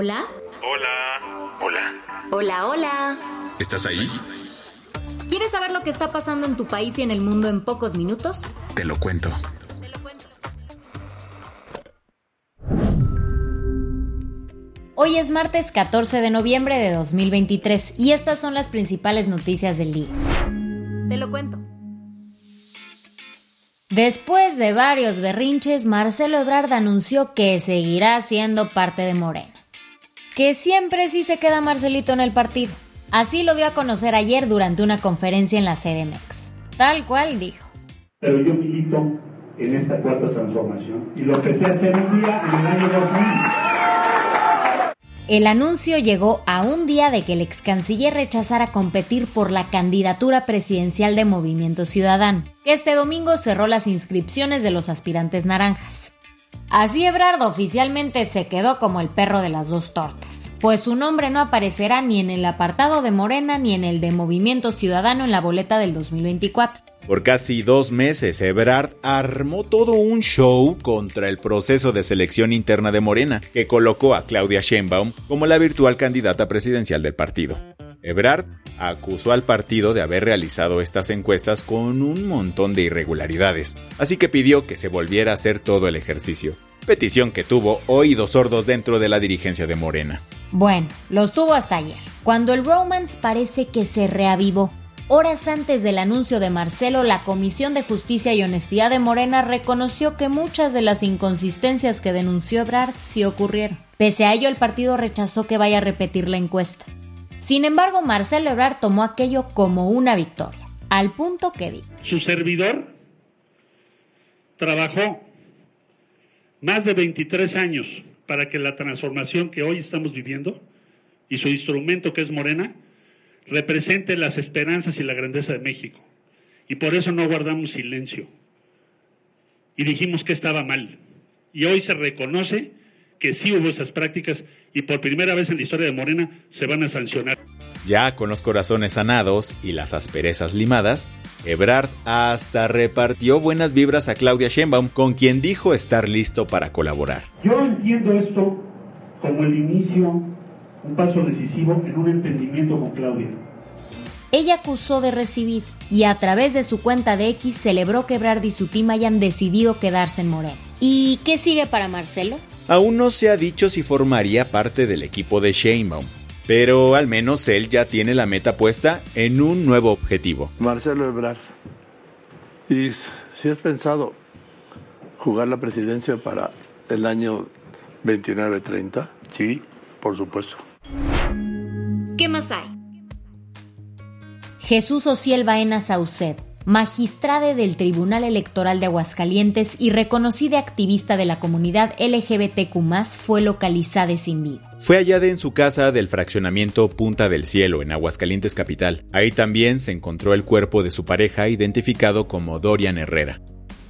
Hola. Hola. Hola. Hola, hola. ¿Estás ahí? ¿Quieres saber lo que está pasando en tu país y en el mundo en pocos minutos? Te lo cuento. Hoy es martes 14 de noviembre de 2023 y estas son las principales noticias del día. Te lo cuento. Después de varios berrinches, Marcelo Ebrard anunció que seguirá siendo parte de Morena. Que siempre sí se queda Marcelito en el partido. Así lo dio a conocer ayer durante una conferencia en la CDMX. Tal cual dijo. Pero yo milito en esta cuarta transformación y lo empecé a hacer un día en el año 2000. El anuncio llegó a un día de que el ex canciller rechazara competir por la candidatura presidencial de Movimiento Ciudadano, que este domingo cerró las inscripciones de los aspirantes naranjas. Así Ebrard oficialmente se quedó como el perro de las dos tortas, pues su nombre no aparecerá ni en el apartado de Morena ni en el de Movimiento Ciudadano en la boleta del 2024. Por casi dos meses, Ebrard armó todo un show contra el proceso de selección interna de Morena, que colocó a Claudia Sheinbaum como la virtual candidata presidencial del partido. Ebrard acusó al partido de haber realizado estas encuestas con un montón de irregularidades, así que pidió que se volviera a hacer todo el ejercicio, petición que tuvo oídos sordos dentro de la dirigencia de Morena. Bueno, los tuvo hasta ayer, cuando el romance parece que se reavivó. Horas antes del anuncio de Marcelo, la Comisión de Justicia y Honestidad de Morena reconoció que muchas de las inconsistencias que denunció Ebrard sí ocurrieron. Pese a ello, el partido rechazó que vaya a repetir la encuesta. Sin embargo, Marcelo Ebrard tomó aquello como una victoria, al punto que dijo. Su servidor trabajó más de 23 años para que la transformación que hoy estamos viviendo y su instrumento que es Morena represente las esperanzas y la grandeza de México. Y por eso no guardamos silencio. Y dijimos que estaba mal. Y hoy se reconoce que sí hubo esas prácticas y por primera vez en la historia de Morena se van a sancionar. Ya con los corazones sanados y las asperezas limadas, Ebrard hasta repartió buenas vibras a Claudia Sheinbaum, con quien dijo estar listo para colaborar. Yo entiendo esto como el inicio, un paso decisivo en un entendimiento con Claudia. Ella acusó de recibir y a través de su cuenta de X celebró que Ebrard y su team hayan decidido quedarse en Morena. ¿Y qué sigue para Marcelo? Aún no se ha dicho si formaría parte del equipo de Sheinbaum, pero al menos él ya tiene la meta puesta en un nuevo objetivo. Marcelo Ebrard. Y si has pensado jugar la presidencia para el año 29-30? Sí, por supuesto. ¿Qué más hay? Jesús Ociel Baena Sauced, magistrade del Tribunal Electoral de Aguascalientes y reconocida activista de la comunidad LGBTQ, fue localizada sin vida. Fue hallada en su casa del fraccionamiento Punta del Cielo, en Aguascalientes Capital. Ahí también se encontró el cuerpo de su pareja, identificado como Dorian Herrera.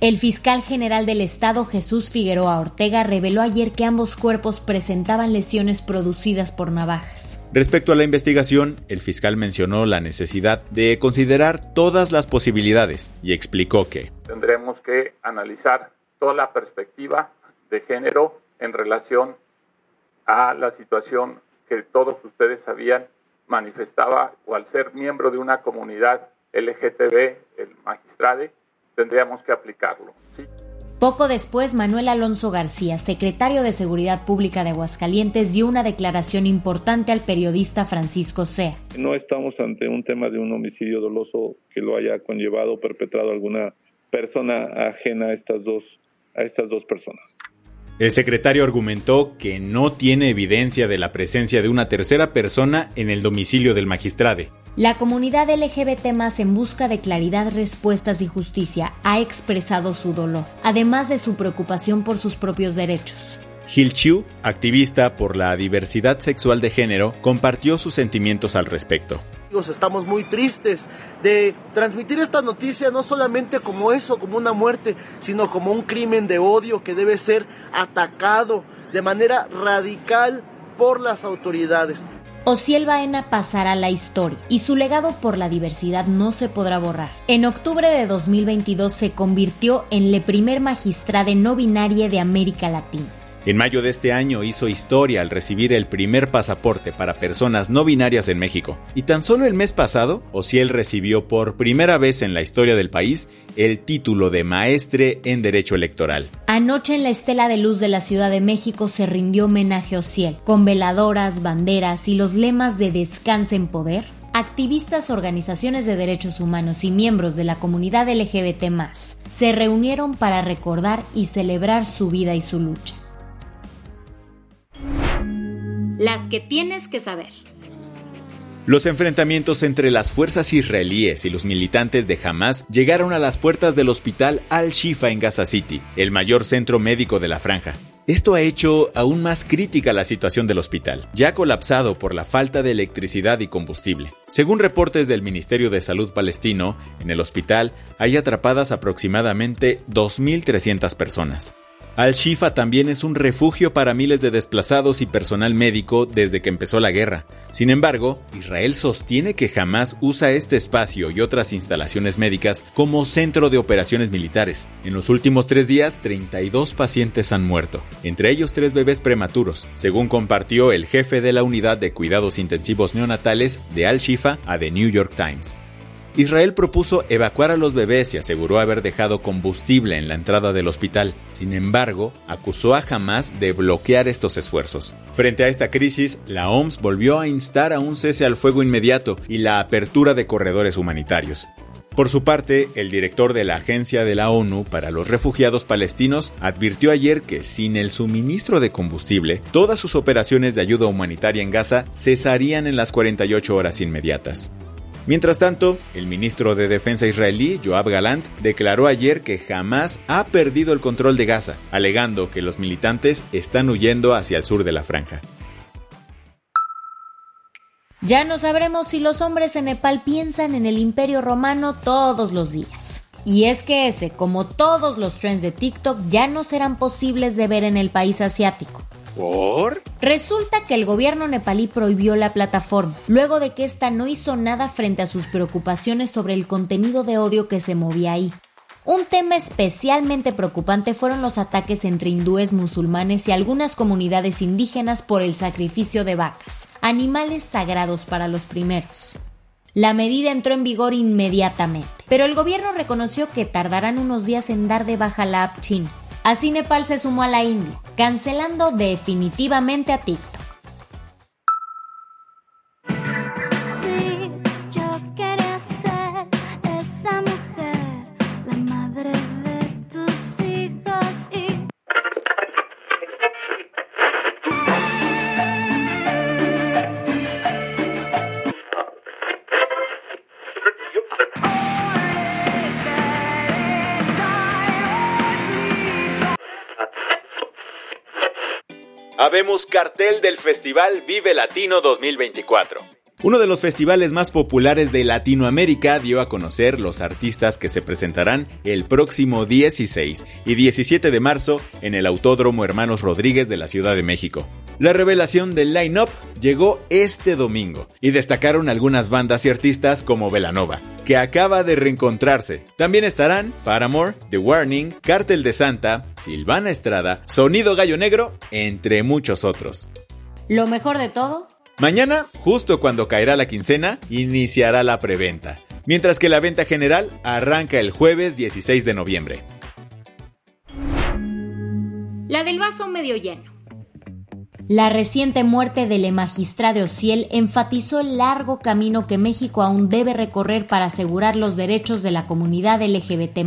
El fiscal general del Estado, Jesús Figueroa Ortega, reveló ayer que ambos cuerpos presentaban lesiones producidas por navajas. Respecto a la investigación, el fiscal mencionó la necesidad de considerar todas las posibilidades y explicó que tendremos que analizar toda la perspectiva de género en relación a la situación que todos ustedes sabían manifestaba o al ser miembro de una comunidad LGTB, el magistrade, tendríamos que aplicarlo. ¿sí? Poco después, Manuel Alonso García, secretario de Seguridad Pública de Aguascalientes, dio una declaración importante al periodista Francisco Sea. No estamos ante un tema de un homicidio doloso que lo haya conllevado o perpetrado alguna persona ajena a estas dos, a estas dos personas. El secretario argumentó que no tiene evidencia de la presencia de una tercera persona en el domicilio del magistrade. La comunidad LGBT en busca de claridad, respuestas y justicia ha expresado su dolor, además de su preocupación por sus propios derechos. Gil Chiu, activista por la diversidad sexual de género, compartió sus sentimientos al respecto. Estamos muy tristes de transmitir esta noticia no solamente como eso, como una muerte, sino como un crimen de odio que debe ser atacado de manera radical por las autoridades. Ociel Baena pasará la historia y su legado por la diversidad no se podrá borrar. En octubre de 2022 se convirtió en la primer magistrada no binaria de América Latina. En mayo de este año hizo historia al recibir el primer pasaporte para personas no binarias en México. Y tan solo el mes pasado, Ociel recibió por primera vez en la historia del país el título de maestre en Derecho Electoral. Anoche en la Estela de Luz de la Ciudad de México se rindió homenaje a Ociel, con veladoras, banderas y los lemas de Descanse en Poder, activistas, organizaciones de derechos humanos y miembros de la comunidad LGBT se reunieron para recordar y celebrar su vida y su lucha. Las que tienes que saber. Los enfrentamientos entre las fuerzas israelíes y los militantes de Hamas llegaron a las puertas del hospital Al-Shifa en Gaza City, el mayor centro médico de la franja. Esto ha hecho aún más crítica la situación del hospital, ya colapsado por la falta de electricidad y combustible. Según reportes del Ministerio de Salud palestino, en el hospital hay atrapadas aproximadamente 2.300 personas. Al-Shifa también es un refugio para miles de desplazados y personal médico desde que empezó la guerra. Sin embargo, Israel sostiene que jamás usa este espacio y otras instalaciones médicas como centro de operaciones militares. En los últimos tres días, 32 pacientes han muerto, entre ellos tres bebés prematuros, según compartió el jefe de la unidad de cuidados intensivos neonatales de Al-Shifa a The New York Times. Israel propuso evacuar a los bebés y aseguró haber dejado combustible en la entrada del hospital. Sin embargo, acusó a Hamas de bloquear estos esfuerzos. Frente a esta crisis, la OMS volvió a instar a un cese al fuego inmediato y la apertura de corredores humanitarios. Por su parte, el director de la Agencia de la ONU para los Refugiados Palestinos advirtió ayer que sin el suministro de combustible, todas sus operaciones de ayuda humanitaria en Gaza cesarían en las 48 horas inmediatas. Mientras tanto, el ministro de Defensa israelí, Joab Galant, declaró ayer que jamás ha perdido el control de Gaza, alegando que los militantes están huyendo hacia el sur de la franja. Ya no sabremos si los hombres en Nepal piensan en el imperio romano todos los días. Y es que ese, como todos los trends de TikTok, ya no serán posibles de ver en el país asiático. Resulta que el gobierno nepalí prohibió la plataforma, luego de que ésta no hizo nada frente a sus preocupaciones sobre el contenido de odio que se movía ahí. Un tema especialmente preocupante fueron los ataques entre hindúes, musulmanes y algunas comunidades indígenas por el sacrificio de vacas, animales sagrados para los primeros. La medida entró en vigor inmediatamente, pero el gobierno reconoció que tardarán unos días en dar de baja la app Así Nepal se sumó a la India, cancelando definitivamente a TikTok. Habemos cartel del Festival Vive Latino 2024. Uno de los festivales más populares de Latinoamérica dio a conocer los artistas que se presentarán el próximo 16 y 17 de marzo en el Autódromo Hermanos Rodríguez de la Ciudad de México. La revelación del line-up llegó este domingo y destacaron algunas bandas y artistas como Velanova, que acaba de reencontrarse. También estarán Paramore, The Warning, Cártel de Santa, Silvana Estrada, Sonido Gallo Negro, entre muchos otros. Lo mejor de todo Mañana, justo cuando caerá la quincena, iniciará la preventa, mientras que la venta general arranca el jueves 16 de noviembre. La del vaso medio lleno. La reciente muerte del magistrado Ociel enfatizó el largo camino que México aún debe recorrer para asegurar los derechos de la comunidad LGBT.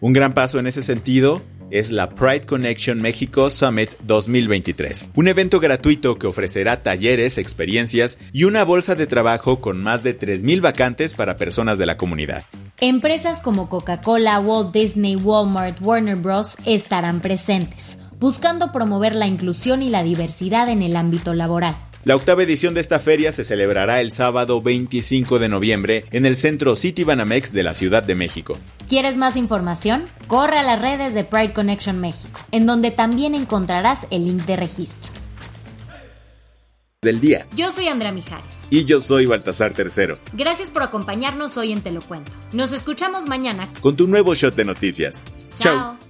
Un gran paso en ese sentido es la Pride Connection México Summit 2023, un evento gratuito que ofrecerá talleres, experiencias y una bolsa de trabajo con más de 3.000 vacantes para personas de la comunidad. Empresas como Coca-Cola, Walt Disney, Walmart, Warner Bros. estarán presentes, buscando promover la inclusión y la diversidad en el ámbito laboral. La octava edición de esta feria se celebrará el sábado 25 de noviembre en el centro City Banamex de la Ciudad de México. ¿Quieres más información? Corre a las redes de Pride Connection México, en donde también encontrarás el link de registro. Del día. Yo soy Andrea Mijares. Y yo soy Baltasar Tercero. Gracias por acompañarnos hoy en Te lo Cuento. Nos escuchamos mañana con tu nuevo shot de noticias. Chao. Chao.